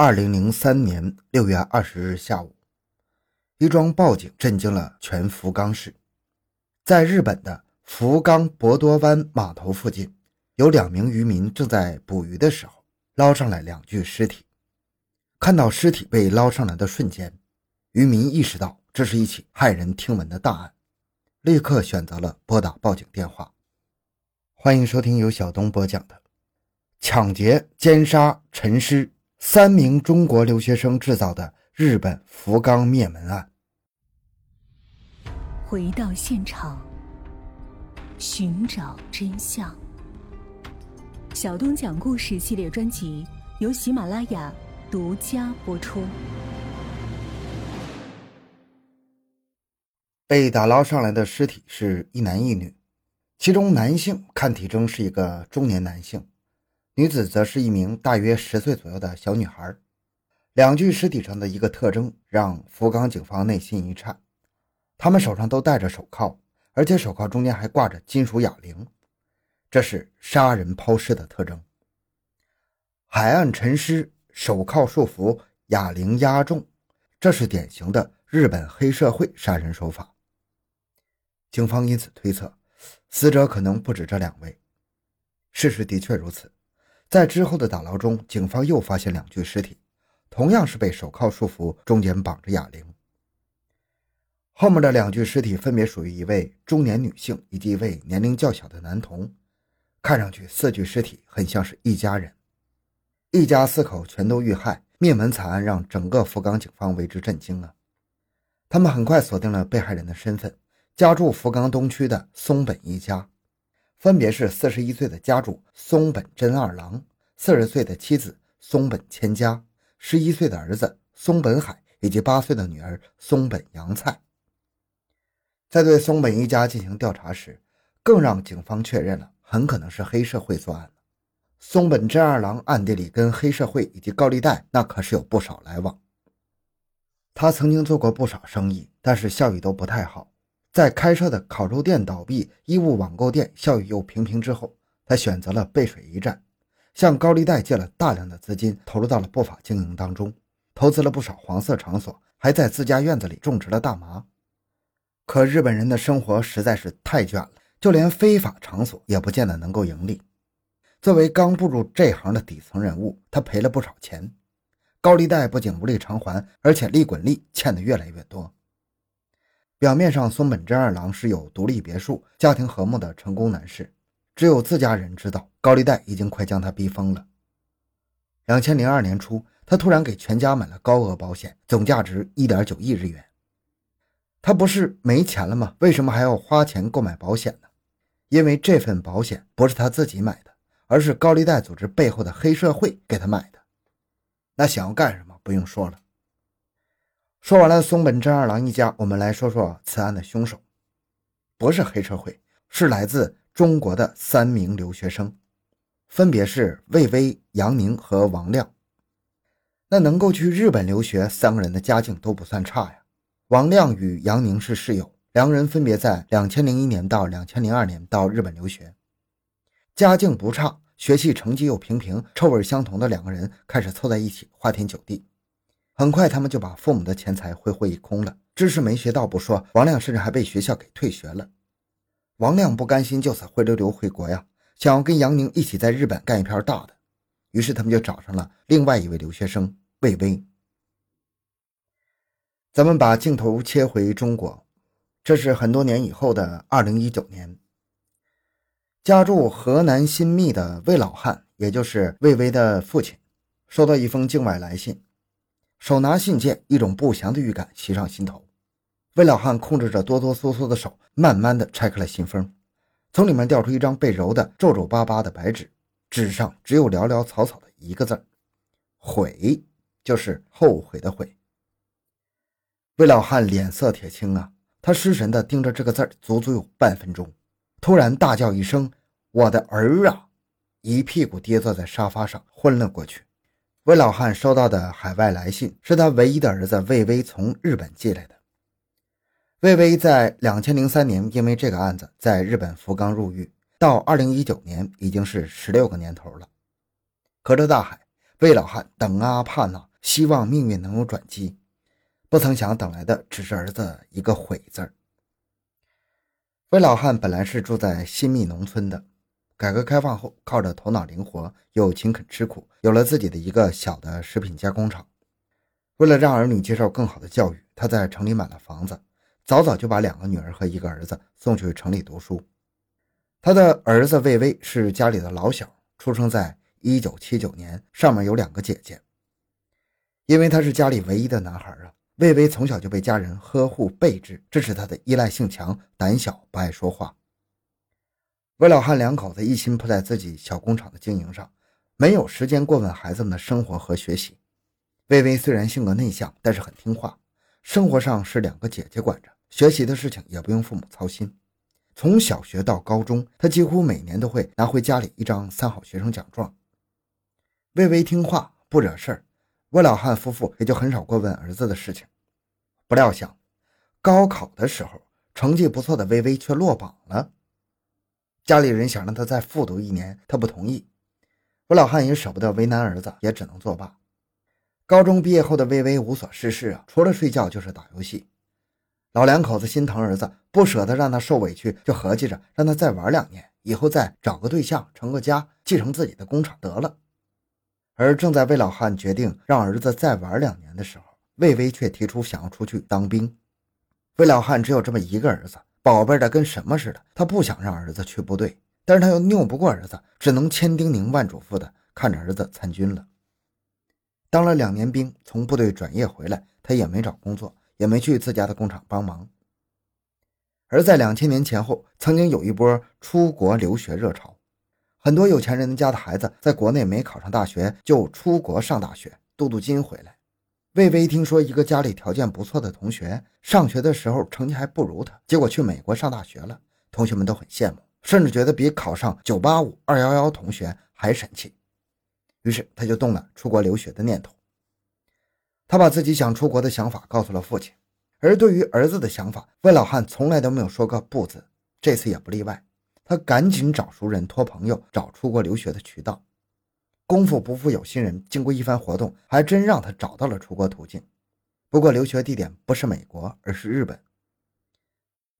二零零三年六月二十日下午，一桩报警震惊了全福冈市。在日本的福冈博多湾码头附近，有两名渔民正在捕鱼的时候，捞上来两具尸体。看到尸体被捞上来的瞬间，渔民意识到这是一起骇人听闻的大案，立刻选择了拨打报警电话。欢迎收听由小东播讲的《抢劫、奸杀、沉尸》。三名中国留学生制造的日本福冈灭门案。回到现场，寻找真相。小东讲故事系列专辑由喜马拉雅独家播出。被打捞上来的尸体是一男一女，其中男性看体征是一个中年男性。女子则是一名大约十岁左右的小女孩，两具尸体上的一个特征让福冈警方内心一颤，他们手上都戴着手铐，而且手铐中间还挂着金属哑铃，这是杀人抛尸的特征。海岸沉尸，手铐束缚，哑铃压重，这是典型的日本黑社会杀人手法。警方因此推测，死者可能不止这两位。事实的确如此。在之后的打捞中，警方又发现两具尸体，同样是被手铐束缚，中间绑着哑铃。后面的两具尸体分别属于一位中年女性以及一位年龄较小的男童，看上去四具尸体很像是一家人，一家四口全都遇害，灭门惨案让整个福冈警方为之震惊啊！他们很快锁定了被害人的身份，家住福冈东区的松本一家。分别是四十一岁的家主松本真二郎、四十岁的妻子松本千佳、十一岁的儿子松本海以及八岁的女儿松本洋菜。在对松本一家进行调查时，更让警方确认了很可能是黑社会作案松本真二郎暗地里跟黑社会以及高利贷那可是有不少来往。他曾经做过不少生意，但是效益都不太好。在开设的烤肉店倒闭、衣物网购店效益又平平之后，他选择了背水一战，向高利贷借了大量的资金，投入到了不法经营当中，投资了不少黄色场所，还在自家院子里种植了大麻。可日本人的生活实在是太卷了，就连非法场所也不见得能够盈利。作为刚步入这行的底层人物，他赔了不少钱，高利贷不仅无力偿还，而且利滚利，欠的越来越多。表面上，松本真二郎是有独立别墅、家庭和睦的成功男士，只有自家人知道，高利贷已经快将他逼疯了。两千零二年初，他突然给全家买了高额保险，总价值一点九亿日元。他不是没钱了吗？为什么还要花钱购买保险呢？因为这份保险不是他自己买的，而是高利贷组织背后的黑社会给他买的。那想要干什么？不用说了。说完了松本真二郎一家，我们来说说此案的凶手，不是黑社会，是来自中国的三名留学生，分别是魏巍、杨宁和王亮。那能够去日本留学，三个人的家境都不算差呀。王亮与杨宁是室友，两人分别在两千零一年到两千零二年到日本留学，家境不差，学习成绩又平平，臭味相同的两个人开始凑在一起花天酒地。很快，他们就把父母的钱财挥霍一空了，知识没学到不说，王亮甚至还被学校给退学了。王亮不甘心就此灰溜溜回国呀，想要跟杨宁一起在日本干一片大的，于是他们就找上了另外一位留学生魏巍。咱们把镜头切回中国，这是很多年以后的二零一九年，家住河南新密的魏老汉，也就是魏巍的父亲，收到一封境外来信。手拿信件，一种不祥的预感袭上心头。魏老汉控制着哆哆嗦嗦的手，慢慢的拆开了信封，从里面掉出一张被揉得皱皱巴巴的白纸，纸上只有寥寥草草的一个字悔”，就是后悔的悔。魏老汉脸色铁青啊，他失神的盯着这个字足足有半分钟，突然大叫一声：“我的儿啊！”一屁股跌坐在沙发上，昏了过去。魏老汉收到的海外来信是他唯一的儿子魏巍从日本寄来的。魏巍在两千零三年因为这个案子在日本福冈入狱，到二零一九年已经是十六个年头了。隔着大海，魏老汉等啊盼啊，希望命运能有转机。不曾想，等来的只是儿子一个“悔”字儿。魏老汉本来是住在新密农村的，改革开放后，靠着头脑灵活又勤恳吃苦，有了自己的一个小的食品加工厂。为了让儿女接受更好的教育，他在城里买了房子，早早就把两个女儿和一个儿子送去城里读书。他的儿子魏巍是家里的老小，出生在一九七九年，上面有两个姐姐。因为他是家里唯一的男孩啊。魏巍从小就被家人呵护备至，这使他的依赖性强、胆小、不爱说话。魏老汉两口子一心扑在自己小工厂的经营上，没有时间过问孩子们的生活和学习。薇薇虽然性格内向，但是很听话。生活上是两个姐姐管着，学习的事情也不用父母操心。从小学到高中，他几乎每年都会拿回家里一张三好学生奖状。薇薇听话，不惹事儿。魏老汉夫妇也就很少过问儿子的事情。不料想，高考的时候成绩不错的微微却落榜了。家里人想让他再复读一年，他不同意。魏老汉也舍不得为难儿子，也只能作罢。高中毕业后的微微无所事事啊，除了睡觉就是打游戏。老两口子心疼儿子，不舍得让他受委屈，就合计着让他再玩两年，以后再找个对象，成个家，继承自己的工厂得了。而正在魏老汉决定让儿子再玩两年的时候，魏巍却提出想要出去当兵。魏老汉只有这么一个儿子，宝贝的跟什么似的，他不想让儿子去部队，但是他又拗不过儿子，只能千叮咛万嘱咐的看着儿子参军了。当了两年兵，从部队转业回来，他也没找工作，也没去自家的工厂帮忙。而在两千年前后，曾经有一波出国留学热潮。很多有钱人家的孩子在国内没考上大学，就出国上大学，镀镀金回来。魏巍听说一个家里条件不错的同学，上学的时候成绩还不如他，结果去美国上大学了。同学们都很羡慕，甚至觉得比考上985、211同学还神气。于是他就动了出国留学的念头。他把自己想出国的想法告诉了父亲，而对于儿子的想法，魏老汉从来都没有说过不字，这次也不例外。他赶紧找熟人、托朋友找出国留学的渠道，功夫不负有心人，经过一番活动，还真让他找到了出国途径。不过留学地点不是美国，而是日本。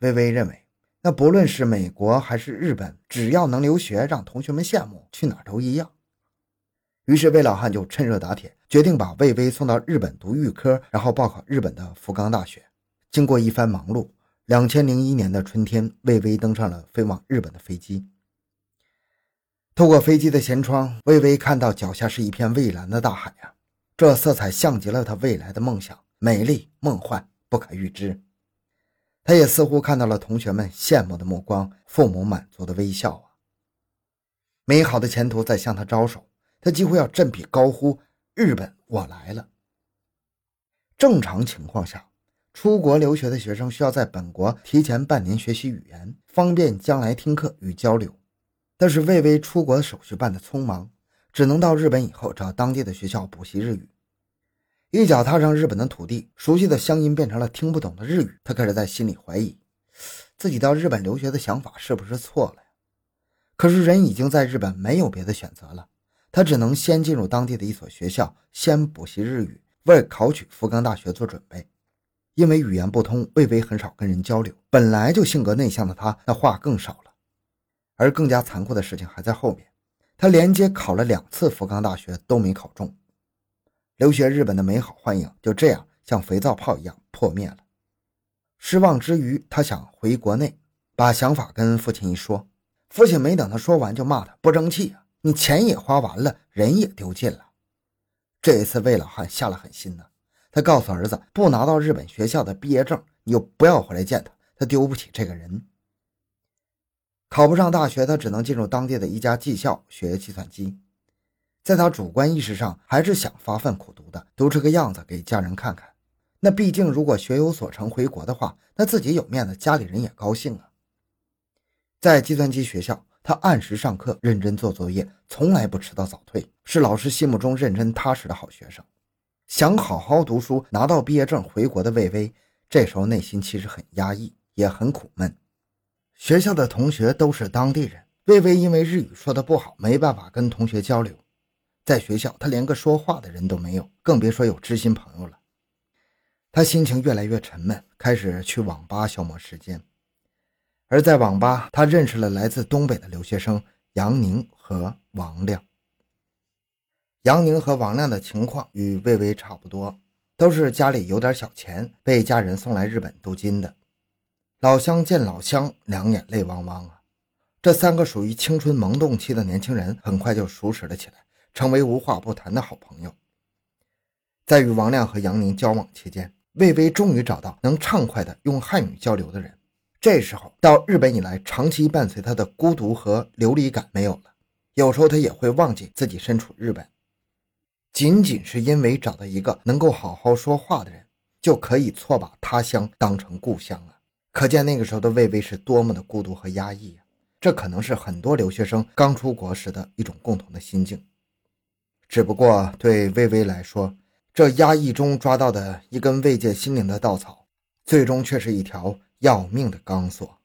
微微认为，那不论是美国还是日本，只要能留学，让同学们羡慕，去哪都一样。于是魏老汉就趁热打铁，决定把魏巍送到日本读预科，然后报考日本的福冈大学。经过一番忙碌。两千零一年的春天，魏巍登上了飞往日本的飞机。透过飞机的舷窗，微微看到脚下是一片蔚蓝的大海啊！这色彩像极了他未来的梦想，美丽梦幻，不可预知。他也似乎看到了同学们羡慕的目光，父母满足的微笑啊！美好的前途在向他招手，他几乎要振臂高呼：“日本，我来了！”正常情况下。出国留学的学生需要在本国提前半年学习语言，方便将来听课与交流。但是魏巍出国的手续办得匆忙，只能到日本以后找当地的学校补习日语。一脚踏上日本的土地，熟悉的乡音变成了听不懂的日语。他开始在心里怀疑，自己到日本留学的想法是不是错了呀？可是人已经在日本，没有别的选择了，他只能先进入当地的一所学校，先补习日语，为考取福冈大学做准备。因为语言不通，魏巍很少跟人交流。本来就性格内向的他，那话更少了。而更加残酷的事情还在后面，他连接考了两次福冈大学都没考中，留学日本的美好幻影就这样像肥皂泡一样破灭了。失望之余，他想回国内，把想法跟父亲一说。父亲没等他说完，就骂他不争气啊！你钱也花完了，人也丢尽了。这一次，魏老汉下了狠心呢。他告诉儿子，不拿到日本学校的毕业证，你就不要回来见他，他丢不起这个人。考不上大学，他只能进入当地的一家技校学计算机。在他主观意识上，还是想发奋苦读的，读这个样子给家人看看。那毕竟，如果学有所成回国的话，那自己有面子，家里人也高兴啊。在计算机学校，他按时上课，认真做作业，从来不迟到早退，是老师心目中认真踏实的好学生。想好好读书，拿到毕业证回国的魏巍，这时候内心其实很压抑，也很苦闷。学校的同学都是当地人，魏巍因为日语说的不好，没办法跟同学交流。在学校，他连个说话的人都没有，更别说有知心朋友了。他心情越来越沉闷，开始去网吧消磨时间。而在网吧，他认识了来自东北的留学生杨宁和王亮。杨宁和王亮的情况与魏巍差不多，都是家里有点小钱，被家人送来日本镀金的。老乡见老乡，两眼泪汪汪啊！这三个属于青春萌动期的年轻人，很快就熟识了起来，成为无话不谈的好朋友。在与王亮和杨宁交往期间，魏巍终于找到能畅快的用汉语交流的人。这时候，到日本以来长期伴随他的孤独和流离感没有了。有时候他也会忘记自己身处日本，仅仅是因为找到一个能够好好说话的人，就可以错把他乡当成故乡了！可见那个时候的魏巍是多么的孤独和压抑啊！这可能是很多留学生刚出国时的一种共同的心境。只不过对魏巍来说，这压抑中抓到的一根慰藉心灵的稻草，最终却是一条要命的钢索。